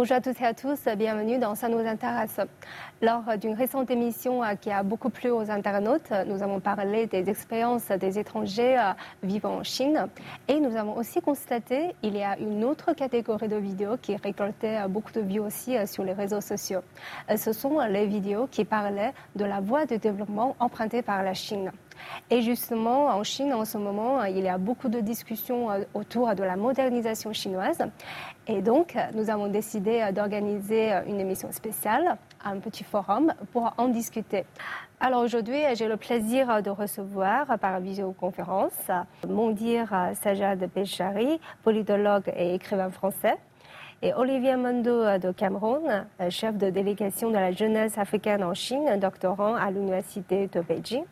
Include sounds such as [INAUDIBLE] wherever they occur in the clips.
Bonjour à toutes et à tous, bienvenue dans Ça nous intéresse. Lors d'une récente émission euh, qui a beaucoup plu aux internautes, nous avons parlé des expériences des étrangers euh, vivant en Chine et nous avons aussi constaté qu'il y a une autre catégorie de vidéos qui récoltait euh, beaucoup de vues aussi sur les réseaux sociaux. Ce sont les vidéos qui parlaient de la voie de développement empruntée par la Chine. Et justement, en Chine, en ce moment, il y a beaucoup de discussions autour de la modernisation chinoise. Et donc, nous avons décidé euh, d'organiser euh, une émission spéciale, un petit forum pour en discuter. Alors aujourd'hui, j'ai le plaisir de recevoir par visioconférence Mondir Sajad Bechari, politologue et écrivain français et Olivier Mando euh, de Cameroun, euh, chef de délégation de la jeunesse africaine en Chine, doctorant à l'université de Beijing,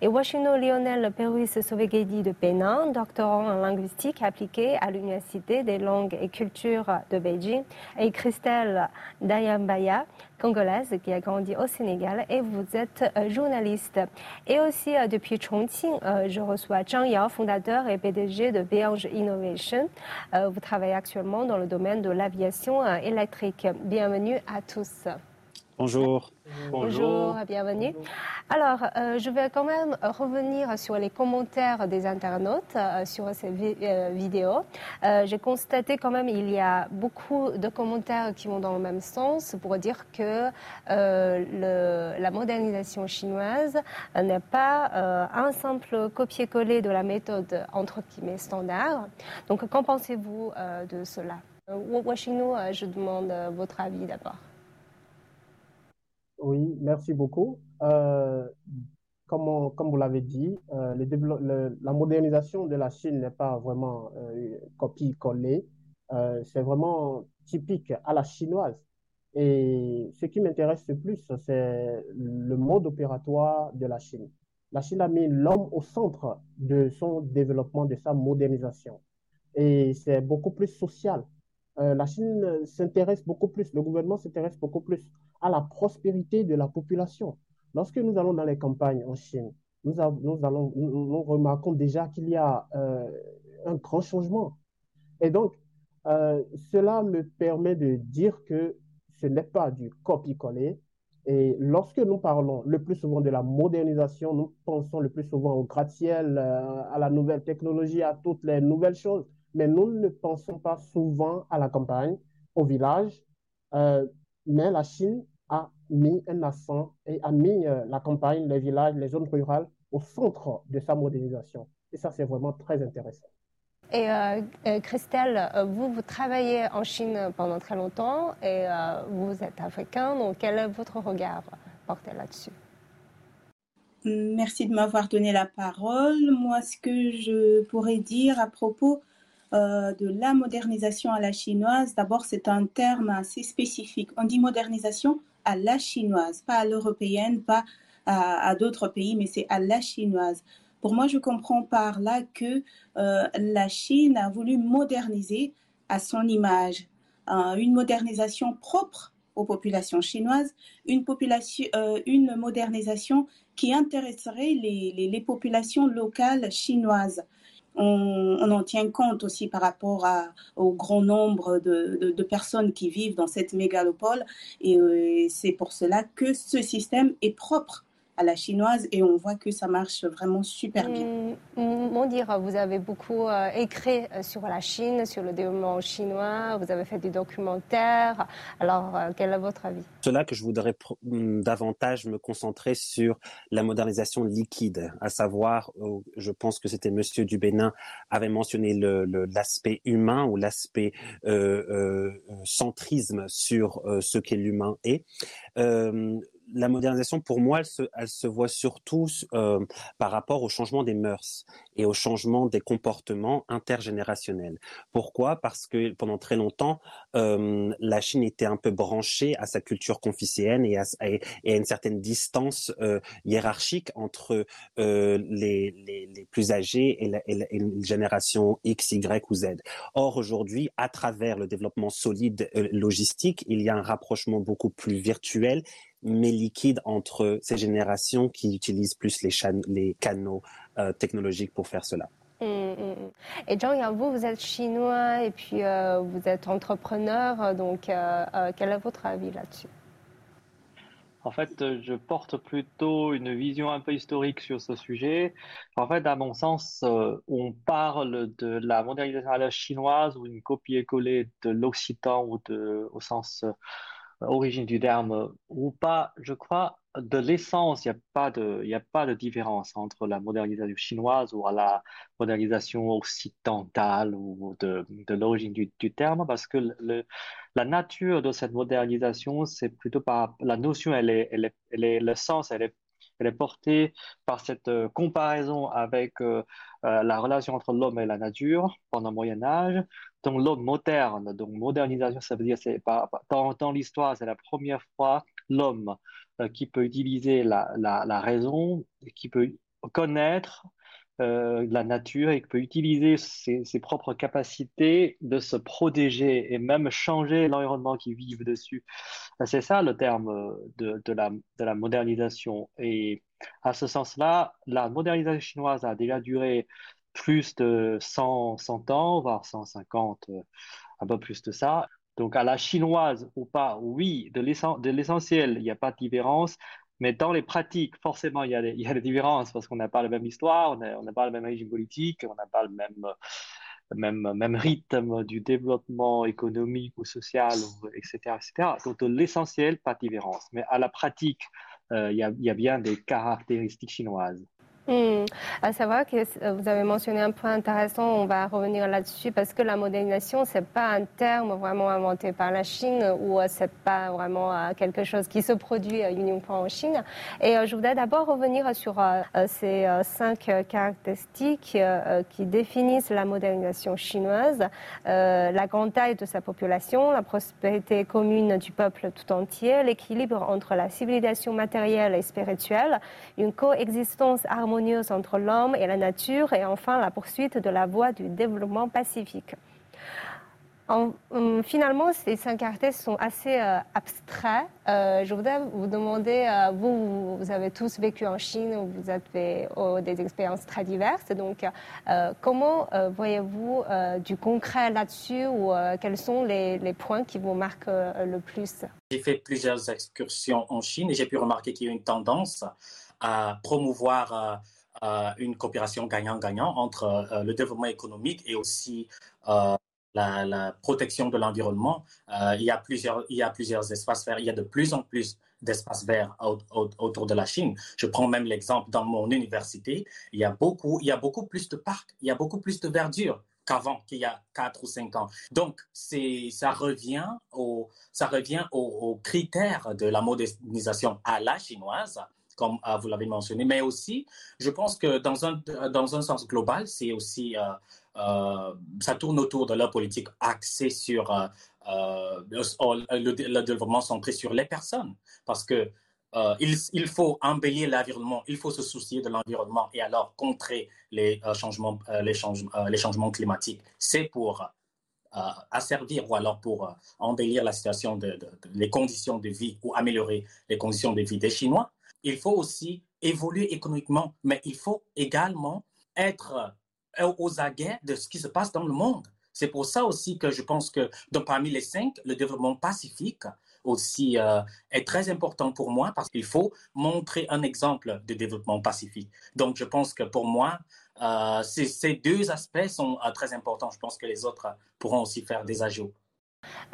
et Washino Lionel Peruis Sovegedi de Pénin, doctorant en linguistique appliquée à l'université des langues et cultures de Beijing, et Christelle Dayambaya, congolaise qui a grandi au Sénégal et vous êtes euh, journaliste. Et aussi euh, depuis Chongqing, euh, je reçois Zhang Yao, fondateur et PDG de Beange Innovation. Vous travaillez actuellement dans le domaine de l'aviation électrique. Bienvenue à tous. Bonjour. Bonjour, bienvenue. Alors, euh, je vais quand même revenir sur les commentaires des internautes euh, sur ces euh, vidéos. J'ai constaté quand même il y a beaucoup de commentaires qui vont dans le même sens pour dire que le, la modernisation chinoise n'est pas un simple copier-coller de la méthode entre guillemets standard. Donc, qu'en pensez-vous de cela? Je demande votre avis d'abord. Oui, merci beaucoup. Euh, comme, vous l'avez dit, euh, la modernisation de la Chine n'est pas vraiment euh, copie-collée. C'est vraiment typique à la chinoise. Et ce qui m'intéresse le plus, c'est le mode opératoire de la Chine. La Chine a mis l'homme au centre de son développement, de sa modernisation. Et c'est beaucoup plus social. La Chine s'intéresse beaucoup plus, le gouvernement s'intéresse beaucoup plus à la prospérité de la population. Lorsque nous allons dans les campagnes en Chine, nous, nous, remarquons déjà qu'il y a euh, un grand changement. Et donc, euh, cela me permet de dire que ce n'est pas du copie-coller. Et lorsque nous parlons le plus souvent de la modernisation, nous pensons le plus souvent au gratte-ciel, euh, à la nouvelle technologie, à toutes les nouvelles choses. Mais nous ne pensons pas souvent à la campagne, au village. Mais la Chine a mis un accent et a mis euh, la campagne, les villages, les zones rurales au centre de sa modernisation. Et ça, c'est vraiment très intéressant. Et euh, euh, Christelle, vous, vous travaillez en Chine pendant très longtemps et vous êtes africain, donc quel est votre regard porté là-dessus? Merci de m'avoir donné la parole. Moi, ce que je pourrais dire à propos euh, de la modernisation à la chinoise, d'abord c'est un terme assez spécifique. On dit modernisation à la chinoise, pas à l'européenne, pas à, d'autres pays, mais c'est à la chinoise. Pour moi, je comprends par là que euh, la Chine a voulu moderniser à son image, euh, une modernisation propre aux populations chinoises, une, population, une modernisation qui intéresserait les, populations locales chinoises on, en tient compte aussi par rapport au grand nombre de, personnes qui vivent dans cette mégalopole. Et euh, c'est pour cela que ce système est propre à la chinoise et on voit que ça marche vraiment super bien. Mon dire, vous avez beaucoup euh, écrit euh, sur la Chine, sur le développement chinois, vous avez fait des documentaires. Alors, euh, quel est votre avis? C'est là que je voudrais mm, davantage me concentrer sur la modernisation liquide, à savoir, je pense que c'était Monsieur Dubénin avait mentionné l'aspect le, humain ou l'aspect centrisme sur ce qu'est l'humain est la modernisation, pour moi, elle se, elle se voit surtout euh, par rapport au changement des mœurs et au changement des comportements intergénérationnels. Pourquoi? Parce que pendant très longtemps, euh, la Chine était un peu branchée à sa culture confucéenne et à, et, à une certaine distance euh, hiérarchique entre euh, les, les, les, plus âgés et la, et, la, et la, génération X, Y ou Z. Or, aujourd'hui, à travers le développement solide euh, logistique, il y a un rapprochement beaucoup plus virtuel mais liquide entre ces générations qui utilisent plus les, les canaux euh, technologiques pour faire cela. Mmh, mmh. Et Jean, vous, vous êtes chinois et puis vous êtes entrepreneur, donc quel est votre avis là-dessus? En fait, euh, je porte plutôt une vision un peu historique sur ce sujet. En fait, à mon sens, euh, on parle de la mondialisation chinoise ou une copie-collée de l'Occitan ou de, au sens euh, origine du terme ou pas. Je crois de l'essence, il n'y a pas de, il a pas de différence entre la modernisation chinoise ou la modernisation occidentale ou de, de l'origine du, du, terme, parce que le, la nature de cette modernisation, c'est plutôt par la notion, elle est, elle est, elle est, le sens, elle est, elle est portée par cette euh, comparaison avec euh, euh, la relation entre l'homme et la nature pendant le Moyen Âge. Donc l'homme moderne, donc modernisation, ça veut dire c'est dans, dans l'histoire, c'est la première fois l'homme qui peut utiliser la, raison, qui peut connaître euh, la nature et qui peut utiliser ses, propres capacités de se protéger et même changer l'environnement qui vivent dessus. Euh, c'est ça le terme de, de, la, de la modernisation. Et à ce sens-là, la modernisation chinoise a déjà duré plus de 100, 100 ans, voire 150, un peu plus de ça. Donc, à la chinoise ou pas, oui, de l'essentiel, il n'y a pas de différence. Mais dans les pratiques, forcément, il y a des, il différences parce qu'on n'a pas la même histoire, on n'a pas le même régime politique, on n'a pas le même, même, même rythme du développement économique ou social, etc., etc. Donc, l'essentiel, pas de différence. Mais à la pratique, euh, il y a bien des caractéristiques chinoises. Hmm. À savoir que euh, vous avez mentionné un point intéressant, on va revenir là-dessus parce que la modernisation, c'est pas un terme vraiment inventé par la Chine ou euh, c'est pas vraiment euh, quelque chose qui se produit uniquement en Chine. Et je voudrais d'abord revenir sur ces cinq caractéristiques qui définissent la modernisation chinoise la grande taille de sa population, la prospérité commune du peuple tout entier, l'équilibre entre la civilisation matérielle et spirituelle, une coexistence harmonieuse entre l'homme et la nature et enfin la poursuite de la voie du développement pacifique. Hum, finalement, ces cinq caractères sont assez euh, abstraits. Euh, je voudrais vous demander, euh, vous, avez tous vécu en Chine, vous avez oh, des expériences très diverses. Donc, comment voyez-vous du concret là-dessus ou quels sont les, points qui vous marquent le plus? J'ai fait plusieurs excursions en Chine et j'ai pu remarquer qu'il y a une tendance à promouvoir euh, euh, une coopération gagnant-gagnant entre euh, le développement économique et aussi la, protection de l'environnement. il, y a plusieurs, il y a plusieurs espaces verts. Il y a de plus en plus d'espaces verts autour de la Chine. Je prends même l'exemple dans mon université. Il y a beaucoup, il y a beaucoup plus de parcs, il y a beaucoup plus de verdure qu'avant, qu'il y a 4 ou 5 ans. Donc, ça revient, au, ça revient aux critères de la modernisation à la chinoise comme euh, vous l'avez mentionné, mais aussi, je pense que dans un, dans un sens global, c'est aussi, euh, euh, ça tourne autour de leur politique axée sur le, développement centré sur les personnes, parce que il, il, faut embellir l'environnement, il faut se soucier de l'environnement et alors contrer les, changements, les, changements, les changements climatiques. C'est pour asservir ou alors pour embellir la situation, de, les conditions de vie ou améliorer les conditions de vie des Chinois il faut aussi évoluer économiquement, mais il faut également être euh, aux aguets de ce qui se passe dans le monde. C'est pour ça aussi que je pense que parmi les cinq, le développement pacifique aussi euh, est très important pour moi parce qu'il faut montrer un exemple de développement pacifique. Donc je pense que pour moi, euh, ces, deux aspects sont très importants. Je pense que les autres pourront aussi faire des ajouts.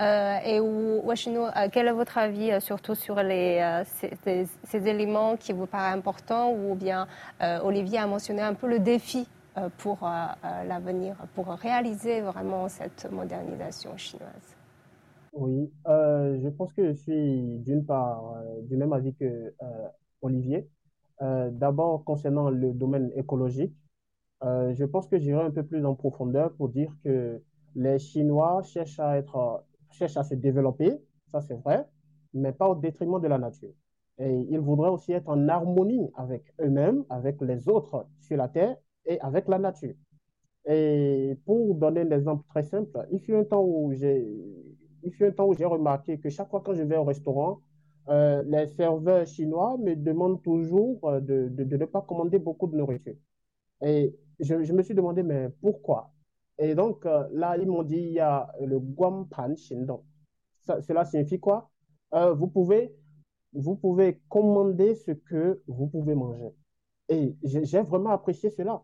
Euh, et Washino, euh, quel est votre avis euh, surtout sur les, ces, éléments qui vous paraissent importants ou bien Olivier a mentionné un peu le défi pour l'avenir, pour réaliser vraiment cette modernisation chinoise? Oui, je pense que je suis d'une part du même avis que Olivier. D'abord, concernant le domaine écologique, je pense que j'irai un peu plus en profondeur pour dire que les Chinois cherchent à, être, cherchent à se développer, ça c'est vrai, mais pas au détriment de la nature. Et ils voudraient aussi être en harmonie avec eux-mêmes, avec les autres sur la Terre et avec la nature. Et pour donner un exemple très simple, il fut un temps où j'ai, il un temps où j'ai remarqué que chaque fois que je vais au restaurant, euh, les serveurs chinois me demandent toujours de, de, ne pas commander beaucoup de nourriture. Et je, me suis demandé, mais pourquoi? Et donc, là, ils m'ont dit, il y a le Guampan Shindong. cela signifie quoi? Vous pouvez vous pouvez commander ce que vous pouvez manger. Et j'ai vraiment apprécié cela.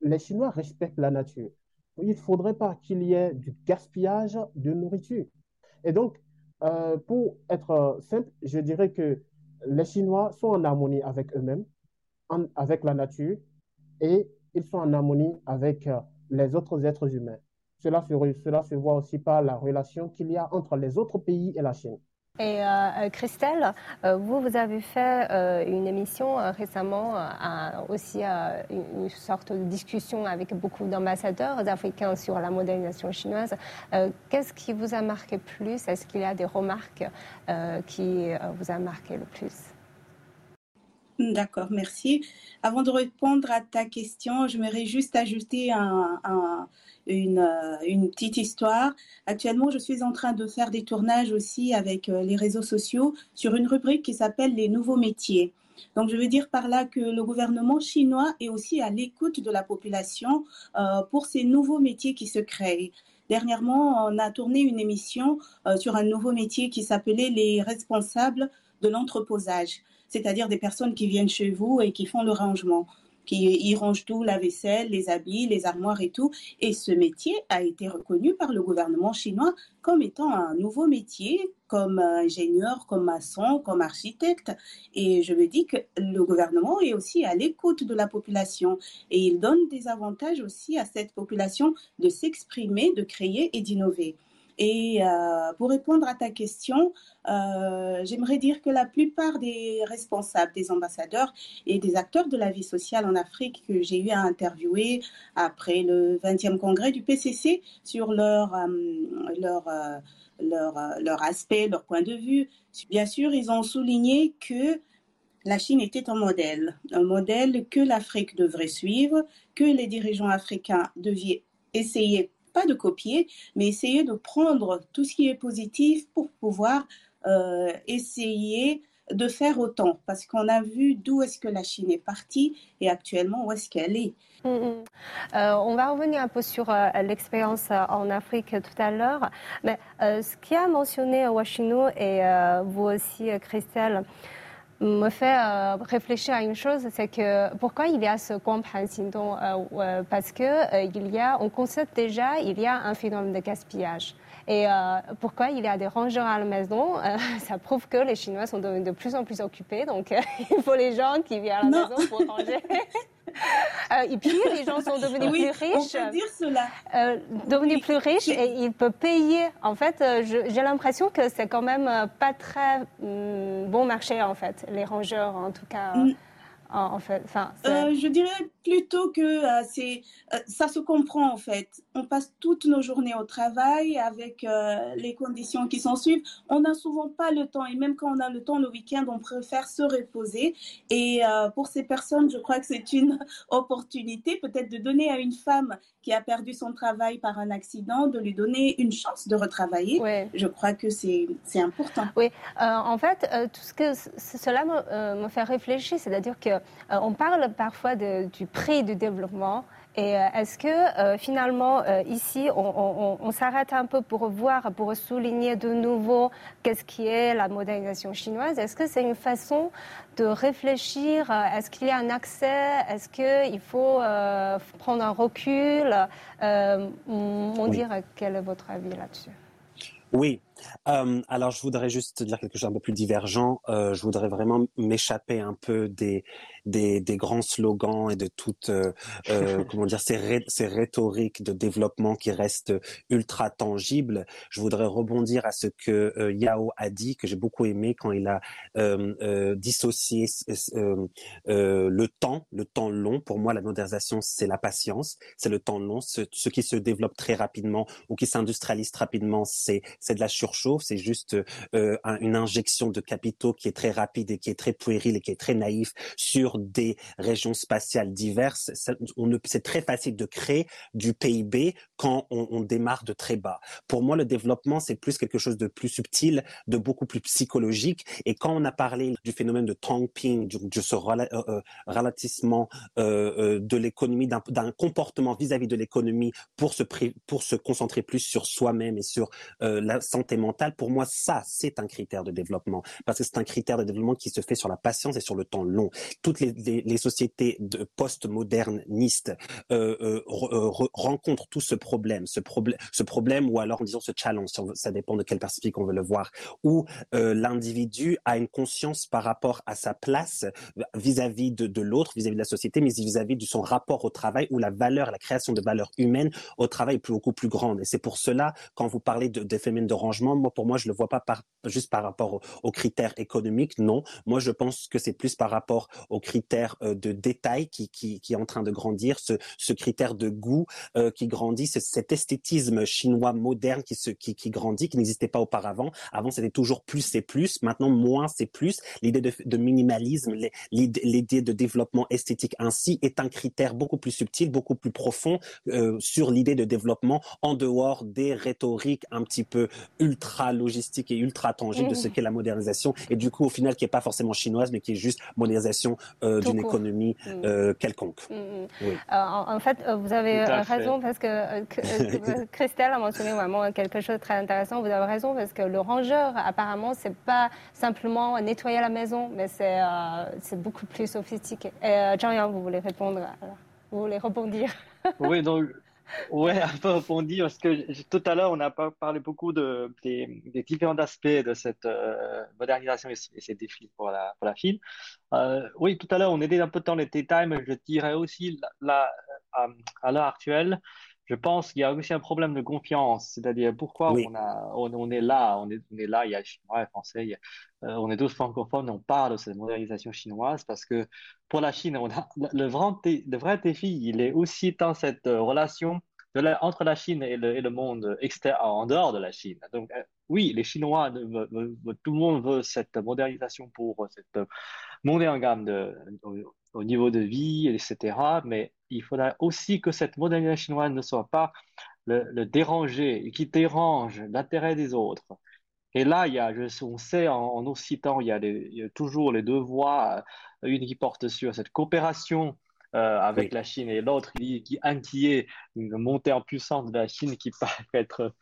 Les Chinois respectent la nature. Il ne faudrait pas qu'il y ait du gaspillage de nourriture. Et donc, euh, pour être simple, je dirais que les Chinois sont en harmonie avec eux-mêmes, avec la nature, et ils sont en harmonie avec euh, les autres êtres humains. Cela se, voit aussi par la relation qu'il y a entre les autres pays et la Chine. Et euh, euh, Christelle, euh, vous, vous avez fait une émission récemment, aussi une sorte de discussion avec beaucoup d'ambassadeurs africains sur la modernisation chinoise. Qu'est-ce qui vous a marqué plus? Est-ce qu'il y a des remarques qui vous a marqué le plus? D'accord, merci. Avant de répondre à ta question, j'aimerais juste ajouter euh, une, petite histoire. Actuellement, je suis en train de faire des tournages aussi avec euh, les réseaux sociaux sur une rubrique qui s'appelle les nouveaux métiers. Donc, je veux dire par là que le gouvernement chinois est aussi à l'écoute de la population euh, pour ces nouveaux métiers qui se créent. Dernièrement, on a tourné une émission sur un nouveau métier qui s'appelait les responsables de l'entreposage c'est-à-dire des personnes qui viennent chez vous et qui font le rangement qui y rangent tout, la vaisselle, les habits, les armoires et tout. Et ce métier a été reconnu par le gouvernement chinois comme étant un nouveau métier, comme ingénieur, comme maçon, comme architecte. Et je me dis que le gouvernement est aussi à l'écoute de la population et il donne des avantages aussi à cette population de s'exprimer, de créer et d'innover. Et euh, pour répondre à ta question, euh, j'aimerais dire que la plupart des responsables, des ambassadeurs et des acteurs de la vie sociale en Afrique que j'ai eu à interviewer après le 20e congrès du PCC sur leur, euh, leur, leur, leur aspect, leur point de vue, bien sûr, ils ont souligné que la Chine était un modèle, un modèle que l'Afrique devrait suivre, que les dirigeants africains devaient essayer pas de copier, mais essayer de prendre tout ce qui est positif pour pouvoir euh, essayer de faire autant, parce qu'on a vu d'où est-ce que la Chine est partie et actuellement où est-ce qu'elle est. Mm, mm. Euh, on va revenir un peu sur euh, l'expérience en Afrique tout à l'heure, mais ce qui a mentionné Washington et vous aussi, Christelle, me fait euh, réfléchir à une chose, c'est que pourquoi il y a ce Xingdong euh, euh, Parce que il y a, on constate déjà, il y a un phénomène de gaspillage. Et pourquoi il y a des rangeurs à la maison [LAUGHS] Ça prouve que les Chinois sont de, de plus en plus occupés, donc [LAUGHS] il faut les gens qui viennent à la maison pour ranger. [LAUGHS] Euh, et puis, les gens sont devenus plus riches. On peut dire cela. Euh, devenus plus riches et ils peuvent payer. En fait, euh, j'ai l'impression que c'est quand même pas très hum, bon marché, en fait, les rangeurs, en tout cas. Mm. En, fait, enfin, je dirais plutôt que euh, c'est, euh, ça se comprend en fait. On passe toutes nos journées au travail avec euh, les conditions qui s'en suivent. On n'a souvent pas le temps et même quand on a le temps le week-end, on préfère se reposer. Et pour ces personnes, je crois que c'est une [LAUGHS] opportunité peut-être de donner à une femme qui a perdu son travail par un accident, de lui donner une chance de retravailler. Je crois que c'est, c'est important. Oui, en fait, tout ce que cela me, me fait réfléchir, c'est-à-dire que on parle parfois de, du prix du développement. Et euh, est-ce que euh, finalement, euh, ici, on, s'arrête un peu pour voir, pour souligner de nouveau qu'est-ce qui est la modernisation chinoise? Est-ce que c'est une façon de réfléchir Est-ce qu'il y a un accès? Est-ce qu'il faut prendre un recul? On dirait quel est votre avis là-dessus? Oui, euh, alors je voudrais juste dire quelque chose d'un peu plus divergent. Euh, je voudrais vraiment m'échapper un peu des, des, des grands slogans et de toutes euh, [LAUGHS] comment dire ces, ré, ces rhétoriques de développement qui restent ultra tangibles. Je voudrais rebondir à ce que Yao a dit que j'ai beaucoup aimé quand il a dissocié le temps, le temps long. Pour moi, la modernisation c'est la patience, c'est le temps long. Ce, ce qui se développe très rapidement ou qui s'industrialise rapidement, c'est c'est de la surchauffe, c'est juste euh, une injection de capitaux qui est très rapide et qui est très puéril et qui est très naïf sur des régions spatiales diverses. C'est très facile de créer du PIB quand on, on, démarre de très bas. Pour moi, le développement, c'est plus quelque chose de plus subtil, de beaucoup plus psychologique. Et quand on a parlé du phénomène de Tongping, du, de ce euh, euh, ralentissement euh, de l'économie, d'un comportement vis-à-vis de l'économie pour se, pour se concentrer plus sur soi-même et sur la santé mentale, pour moi, ça, c'est un critère de développement. Parce que c'est un critère de développement qui se fait sur la patience et sur le temps long. Toutes les, sociétés post-modernistes rencontrent tout ce problème, ce problème, ou alors disons ce challenge, ça dépend de quelle perspective on veut le voir, où euh, l'individu a une conscience par rapport à sa place vis-à-vis de, l'autre, vis-à-vis de la société, mais vis-à-vis de son rapport au travail, où la valeur, la création de valeur humaine au travail est beaucoup plus grande. Et c'est pour cela, quand vous parlez de, de phénomènes de rangement, moi, pour moi, je le vois pas par, juste par rapport aux, critères économiques, non. Moi, je pense que c'est plus par rapport aux critères euh, de détail qui, qui, qui est en train de grandir, ce, ce critère de goût euh, qui grandit, cet esthétisme chinois moderne qui, se, qui, qui grandit, qui n'existait pas auparavant. Avant, c'était toujours plus c'est plus. Maintenant, moins c'est plus. L'idée de, de, minimalisme, l'idée de développement esthétique ainsi est un critère beaucoup plus subtil, beaucoup plus profond euh, sur l'idée de développement en dehors des rhétoriques un petit peu ultra logistiques et ultra tangibles de ce mmh. qu'est la modernisation. Et du coup, au final, qui est pas forcément chinoise, mais qui est juste modernisation euh, d'une économie mmh. euh, quelconque. Mmh, oui. en, en, fait, vous avez raison parce que [LAUGHS] Christelle a mentionné vraiment quelque chose de très intéressant. Vous avez raison parce que le rangeur, apparemment, c'est pas simplement nettoyer la maison, mais c'est euh, beaucoup plus sophistiqué. Et euh, Jean-Yann, vous voulez répondre Vous voulez rebondir? Oui, donc Ouais, un peu rebondir parce que tout à l'heure on a parlé beaucoup de, des, des différents aspects de cette euh, modernisation et, ces défis pour la, pour la Chine. Euh, oui, tout à l'heure on était un peu dans les détails, mais je dirais aussi là, à l'heure actuelle, je pense qu'il y a aussi un problème de confiance, c'est-à-dire pourquoi on, a, on, est là, on est, on est là, il y a les Chinois, les Français, euh, on est tous francophones, on parle de cette modernisation chinoise parce que pour la Chine, le, vrai, le vrai défi, il est aussi dans cette euh, relation entre la Chine et le, monde extérieur, en dehors de la Chine. Donc, euh, oui, les Chinois, tout le monde veut cette modernisation pour cette montée en gamme au niveau de vie, etc. Mais il faudra aussi que cette modernisation chinoise ne soit pas le, le déranger, qui dérange l'intérêt des autres. Et là, il y a, je, on sait en, en Occitan, il y, a il y, a toujours les deux voix, euh, une qui porte sur cette coopération euh, avec la Chine et l'autre qui, qui inquiète une montée en puissance de la Chine qui [LAUGHS] paraît être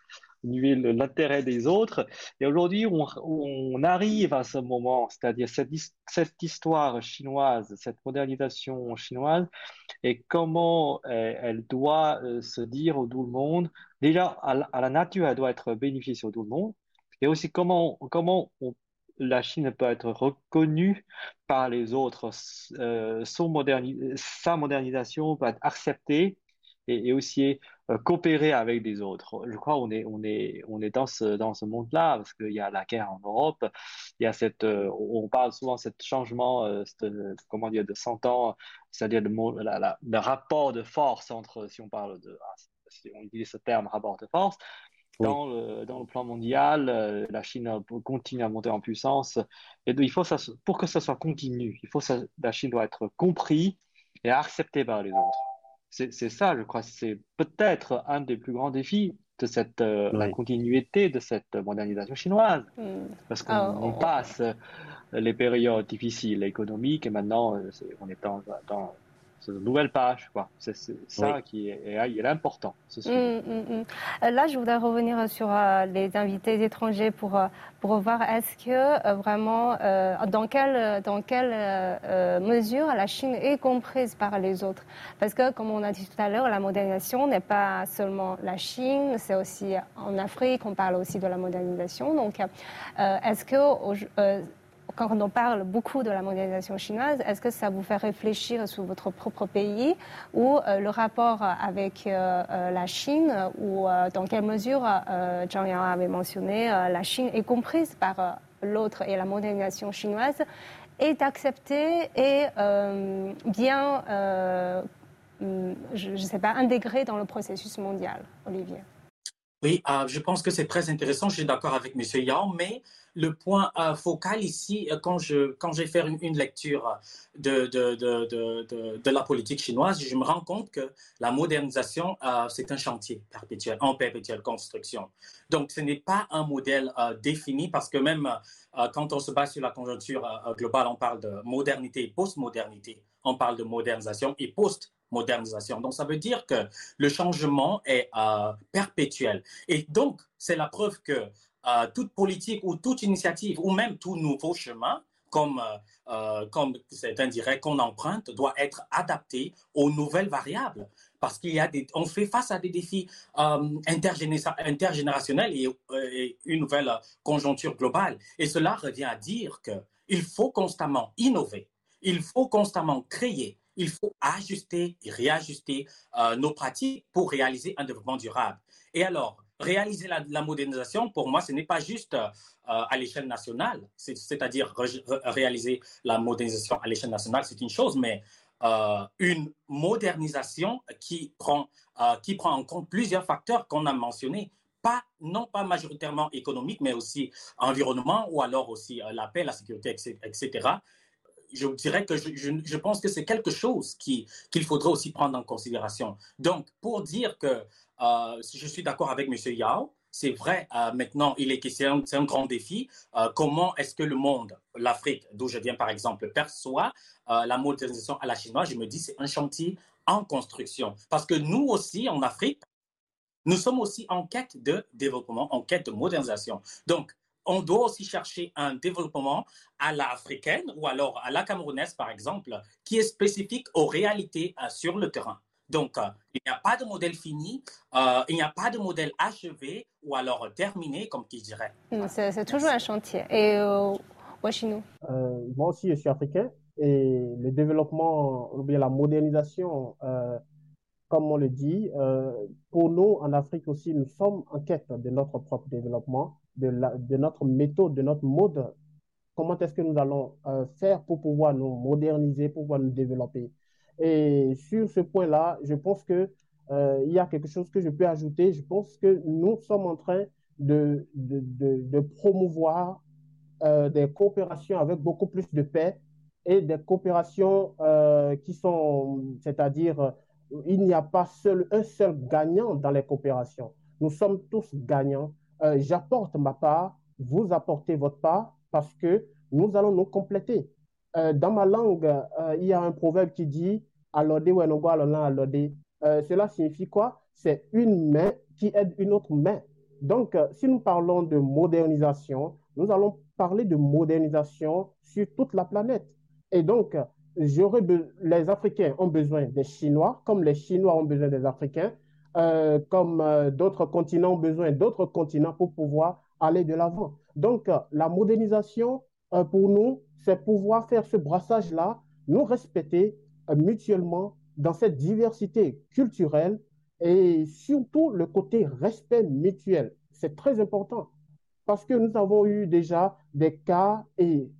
l'intérêt des autres. Et aujourd'hui, on, on, arrive à ce moment, c'est-à-dire cette, cette, histoire chinoise, cette modernisation chinoise, et comment elle, elle doit euh, se dire au tout le monde. Déjà, à, la nature, elle doit être bénéfice au tout le monde. Et aussi comment, comment la Chine peut être reconnue par les autres, euh, son sa modernisation peut être acceptée et, aussi euh, coopérer avec des autres. Je crois qu'on est, on est, on est dans ce, dans ce monde-là parce qu'il y a la guerre en Europe, il y a cette, euh, on parle souvent de ce changement, euh, comment dire, de 100 ans, c'est-à-dire le, rapport de force entre, si on parle de, ah, si on utilise ce terme, rapport de force, dans, le, dans le plan mondial, la Chine continue à monter en puissance. Et il faut ça, pour que ça soit continu, il faut ça, la Chine doit être compris et acceptée par les autres c'est ça, je crois, c'est peut-être un des plus grands défis de cette euh, la continuité de cette modernisation chinoise, mm. parce qu'on ah, passe les périodes difficiles économiques et maintenant euh, on est dans, dans c'est une nouvelle page. Quoi. C'est, ça qui est, est, important. Mm, mm, mm. Euh, là, je voudrais revenir sur euh, les invités étrangers pour, euh, pour voir est-ce que vraiment, dans quelle, dans quelle mesure la Chine est comprise par les autres. Parce que, comme on a dit tout à l'heure, la modernisation n'est pas seulement la Chine, c'est aussi en Afrique, on parle aussi de la modernisation. Donc, est-ce que quand on parle beaucoup de la modernisation chinoise, est-ce que ça vous fait réfléchir sur votre propre pays ou euh, le rapport avec euh, euh, la Chine ou dans quelle mesure, Jean Yang avait mentionné, la Chine est comprise par l'autre et la modernisation chinoise est acceptée et bien, je ne sais pas, intégrée dans le processus mondial, Olivier? Oui, euh, je pense que c'est très intéressant. Je suis d'accord avec M. Yao, mais le point euh, focal ici, euh, quand je quand j'ai fait une, une, lecture de de, de, de, de, la politique chinoise, je me rends compte que la modernisation, c'est un chantier perpétuel, en perpétuelle construction. Donc, ce n'est pas un modèle défini parce que même quand on se base sur la conjoncture globale, on parle de modernité et post-modernité. On parle de modernisation et post modernisation. Donc, ça veut dire que le changement est euh, perpétuel. Et donc, c'est la preuve que euh, toute politique ou toute initiative ou même tout nouveau chemin, comme euh, comme c'est indirect qu'on emprunte, doit être adapté aux nouvelles variables. Parce qu'il y a des, fait face à des défis intergénérationnels et, et, une nouvelle conjoncture globale. Et cela revient à dire qu'il faut constamment innover, il faut constamment créer, il faut ajuster et réajuster euh, nos pratiques pour réaliser un développement durable. Et alors, réaliser la, modernisation, pour moi, ce n'est pas juste euh, à l'échelle nationale, c'est-à-dire réaliser la modernisation à l'échelle nationale, c'est une chose, mais euh, une modernisation qui prend, qui prend en compte plusieurs facteurs qu'on a mentionnés, pas, non pas majoritairement économiques, mais aussi environnement ou alors aussi la paix, la sécurité, etc je dirais que je, pense que c'est quelque chose qu'il faudrait aussi prendre en considération. Donc, pour dire que euh, je suis d'accord avec M. Yao, c'est vrai, euh, maintenant, il est question, c'est un grand défi. Euh, comment est-ce que le monde, l'Afrique, d'où je viens par exemple, perçoit la modernisation à la chinoise Je me dis, c'est un chantier en construction. Parce que nous aussi, en Afrique, nous sommes aussi en quête de développement, en quête de modernisation. Donc, on doit aussi chercher un développement à l'africaine ou alors à la camerounaise, par exemple, qui est spécifique aux réalités euh, sur le terrain. Donc, euh, il n'y a pas de modèle fini, euh, il n'y a pas de modèle achevé ou alors terminé, comme qui dirait. Mm, c'est toujours un chantier. Et Washington Moi aussi, je suis africain et le développement, ou bien la modernisation, comme on le dit, pour nous, en Afrique aussi, nous sommes en quête de notre propre développement de, notre méthode, de notre mode. Comment est-ce que nous allons euh, faire pour pouvoir nous moderniser, pour pouvoir nous développer? Et sur ce point-là, je pense que euh, il y a quelque chose que je peux ajouter. Je pense que nous sommes en train de promouvoir euh, des coopérations avec beaucoup plus de paix et des coopérations qui sont, c'est-à-dire, il n'y a pas seul, un seul gagnant dans les coopérations. Nous sommes tous gagnants euh, j'apporte ma part, vous apportez votre part, parce que nous allons nous compléter. Euh, dans ma langue, euh, il y a un proverbe qui dit Cela signifie quoi? C'est une main qui aide une autre main. Donc, si nous parlons de modernisation, nous allons parler de modernisation sur toute la planète. Et donc, les Africains ont besoin des Chinois, comme les Chinois ont besoin des Africains. Euh, comme euh, d'autres continents ont besoin d'autres continents pour pouvoir aller de l'avant. Donc, euh, la modernisation, pour nous, c'est pouvoir faire ce brassage-là, nous respecter mutuellement dans cette diversité culturelle et surtout le côté respect mutuel. C'est très important parce que nous avons eu déjà des cas et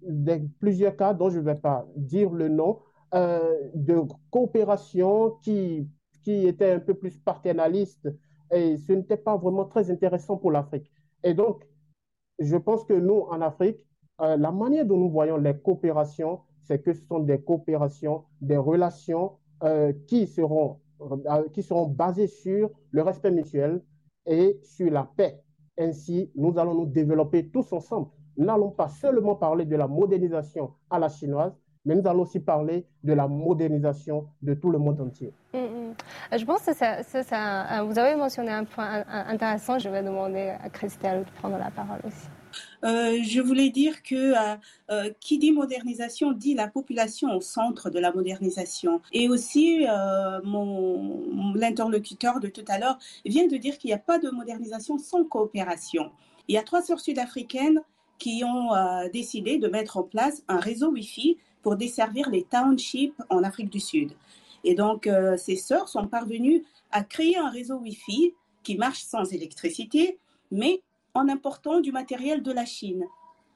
plusieurs cas dont je ne vais pas dire le nom, de coopération qui qui était un peu plus paternaliste et ce n'était pas vraiment très intéressant pour l'Afrique. Et donc, je pense que nous, en Afrique, euh, la manière dont nous voyons les coopérations, c'est que ce sont des coopérations, des relations euh, qui, seront, euh, qui seront basées sur le respect mutuel et sur la paix. Ainsi, nous allons nous développer tous ensemble. Nous n'allons pas seulement parler de la modernisation à la chinoise, mais nous allons aussi parler de la modernisation de tout le monde entier. Mm, mm. Je pense que ça, ça, vous avez mentionné un point intéressant. Je vais demander à Christelle de prendre la parole aussi. Euh, je voulais dire que euh, euh, qui dit modernisation dit la population au centre de la modernisation. Et aussi, mon l'interlocuteur de tout à l'heure vient de dire qu'il n'y a pas de modernisation sans coopération. Il y a trois sœurs sud-africaines qui ont décidé de mettre en place un réseau Wi-Fi pour desservir les townships en Afrique du Sud. Et donc, euh, ces sœurs sont parvenues à créer un réseau Wi-Fi qui marche sans électricité, mais en important du matériel de la Chine.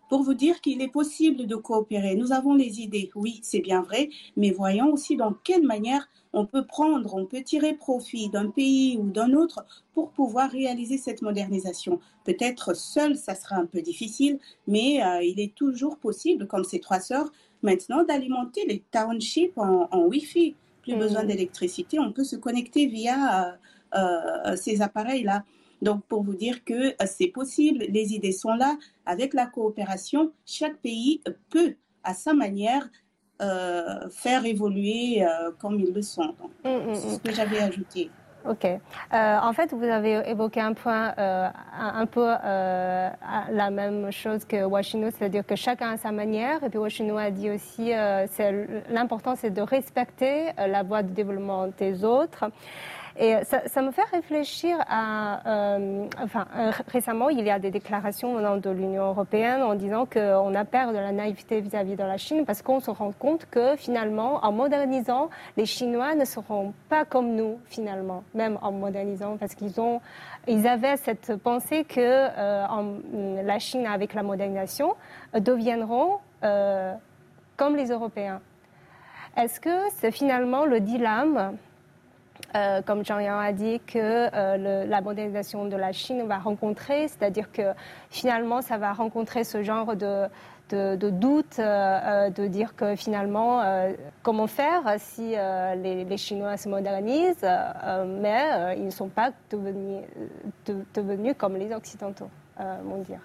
pour vous dire qu'il est possible de coopérer. Nous avons les idées, oui, c'est bien vrai, mais voyons aussi dans quelle manière on peut prendre, on peut tirer profit d'un pays ou d'un autre pour pouvoir réaliser cette modernisation. Peut-être seul, ça sera un peu difficile, mais euh, il est toujours possible, comme ces trois sœurs, maintenant d'alimenter les townships en, Wi-Fi. Plus mmh. besoin d'électricité, on peut se connecter via euh, euh, ces appareils-là. Donc, pour vous dire que c'est possible, les idées sont là. Avec la coopération, chaque pays peut, à sa manière, euh, faire évoluer euh, comme ils le sont. Mm, mm, c'est ce que j'avais ajouté. Ok. Euh, en fait, vous avez évoqué un point un, peu la même chose que Washington, c'est-à-dire que chacun a sa manière. Et puis Washington a dit aussi, l'important c'est de respecter la voie de développement des autres. Et ça, me fait réfléchir à, euh, enfin, euh, récemment, il y a des déclarations au de l'Union européenne en disant qu'on a peur de la naïveté vis-à-vis de la Chine parce qu'on se rend compte que finalement, en modernisant, les Chinois ne seront pas comme nous finalement, même en modernisant, parce qu'ils ont, ils avaient cette pensée que euh, la Chine avec la modernisation deviendront comme les Européens. Est-ce que c'est finalement le dilemme euh, comme Jean-Yann a dit, que euh, la modernisation de la Chine va rencontrer, c'est-à-dire que finalement, ça va rencontrer ce genre de, de, doute, euh, de dire que finalement, comment faire si les, Chinois se modernisent, mais ils ne sont pas devenus, comme les Occidentaux, mon dire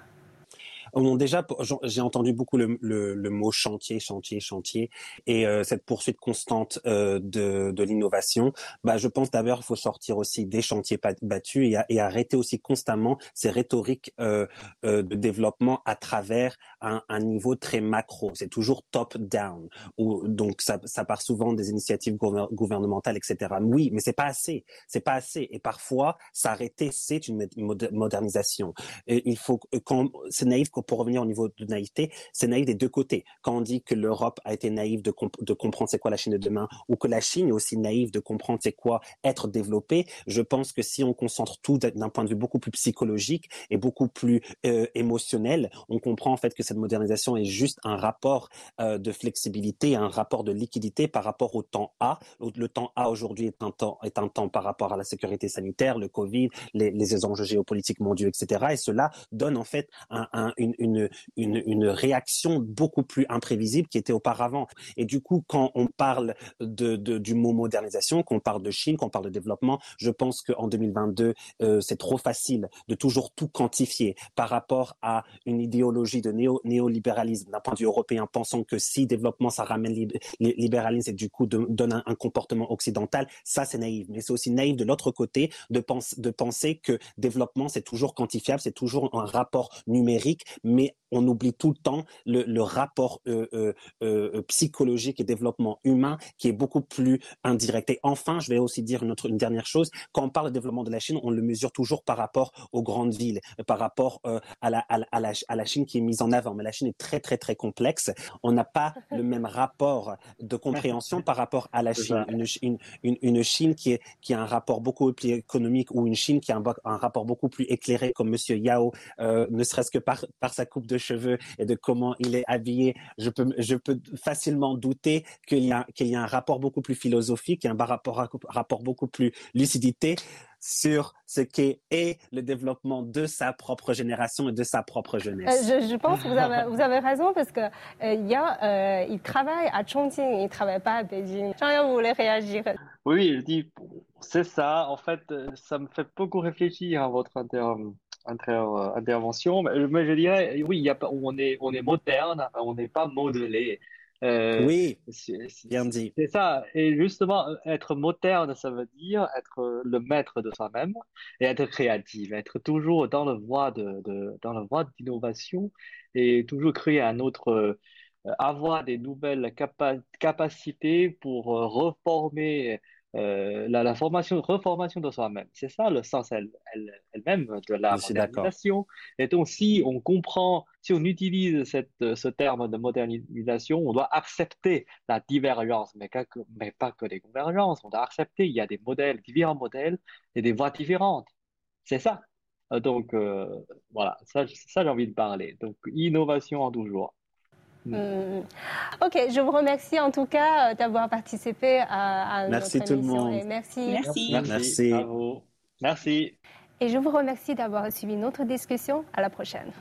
déjà, j'ai entendu beaucoup le, le, mot chantier, chantier, chantier, et euh, cette poursuite constante euh, de, de l'innovation. Bah, je pense d'abord il faut sortir aussi des chantiers battus et, et arrêter aussi constamment ces rhétoriques euh, euh, de développement à travers un, un niveau très macro. C'est toujours top down, ou donc ça, ça part souvent des initiatives gouvernementales, etc. Oui, mais c'est pas assez, c'est pas assez, et parfois s'arrêter, c'est une modernisation. Et il faut quand c'est naïf pour revenir au niveau de naïveté, c'est naïf des deux côtés. Quand on dit que l'Europe a été naïve de, comprendre c'est quoi la Chine de demain, ou que la Chine est aussi naïve de comprendre c'est quoi être développé, je pense que si on concentre tout d'un point de vue beaucoup plus psychologique et beaucoup plus euh, émotionnel, on comprend en fait que cette modernisation est juste un rapport euh, de flexibilité, un rapport de liquidité par rapport au temps A. Le temps A aujourd'hui est un temps est un temps par rapport à la sécurité sanitaire, le Covid, les, les enjeux géopolitiques mondiaux, etc. Et cela donne en fait un, un, une, une, une, une, réaction beaucoup plus imprévisible qui était auparavant. Et du coup, quand on parle de, de du mot modernisation, qu'on parle de Chine, qu'on parle de développement, je pense qu'en 2022, euh, c'est trop facile de toujours tout quantifier par rapport à une idéologie de néo, néolibéralisme d'un point de vue européen, pensant que si développement, ça ramène libéralisme et du coup donne un, un, comportement occidental, ça c'est naïf. Mais c'est aussi naïf de l'autre côté de, pense, de penser que développement, c'est toujours quantifiable, c'est toujours un rapport numérique, mais on oublie tout le temps le, rapport euh, euh, euh, psychologique et développement humain qui est beaucoup plus indirect. Et enfin, je vais aussi dire une, autre, une dernière chose, quand on parle de développement de la Chine, on le mesure toujours par rapport aux grandes villes, par rapport à, la, à, la, à, la, Chine qui est mise en avant. Mais la Chine est très, très, très complexe. On n'a pas [LAUGHS] le même rapport de compréhension par rapport à la Chine. Une, une, une, Chine qui, est, qui a un rapport beaucoup plus économique ou une Chine qui a un, un rapport beaucoup plus éclairé, comme Monsieur Yao, ne serait-ce que par, par sa coupe de cheveux et de comment il est habillé, je peux, je peux facilement douter qu'il y, a, qu'il y a un rapport beaucoup plus philosophique, un rapport, rapport beaucoup plus lucidité sur ce qu'est est le développement de sa propre génération et de sa propre jeunesse. Euh, je, je, pense que vous avez, vous avez raison parce que euh, il, y a, euh, il travaille à Chongqing, il ne travaille pas à Beijing. Jean, vous voulez réagir Oui, il dit, c'est ça. En fait, ça me fait beaucoup réfléchir à votre inter euh, intervention. Mais, je dirais, oui, y a, on, est, on est moderne, on n'est pas modelé. Euh, oui, bien dit. C'est ça. Et justement, être moderne, ça veut dire être le maître de soi-même et être créatif, être toujours dans le voie de, de dans le voie d'innovation et toujours créer un autre, euh, avoir des nouvelles capacités pour euh, reformer euh, la, la, formation, reformation de soi-même. C'est ça le sens elle, elle, même de la modernisation. Et donc, si on comprend, si on utilise cette, ce terme de modernisation, on doit accepter la divergence, mais, mais pas que les convergences. On doit accepter il y a des modèles, différents modèles et des voies différentes. C'est ça. donc, voilà, ça, ça j'ai envie de parler. Donc, innovation en toujours. Hmm. Ok, je vous remercie en tout cas d'avoir participé à, à merci notre émission. Tout le monde. merci. Merci. Merci. Et je vous remercie d'avoir suivi notre discussion. À la prochaine.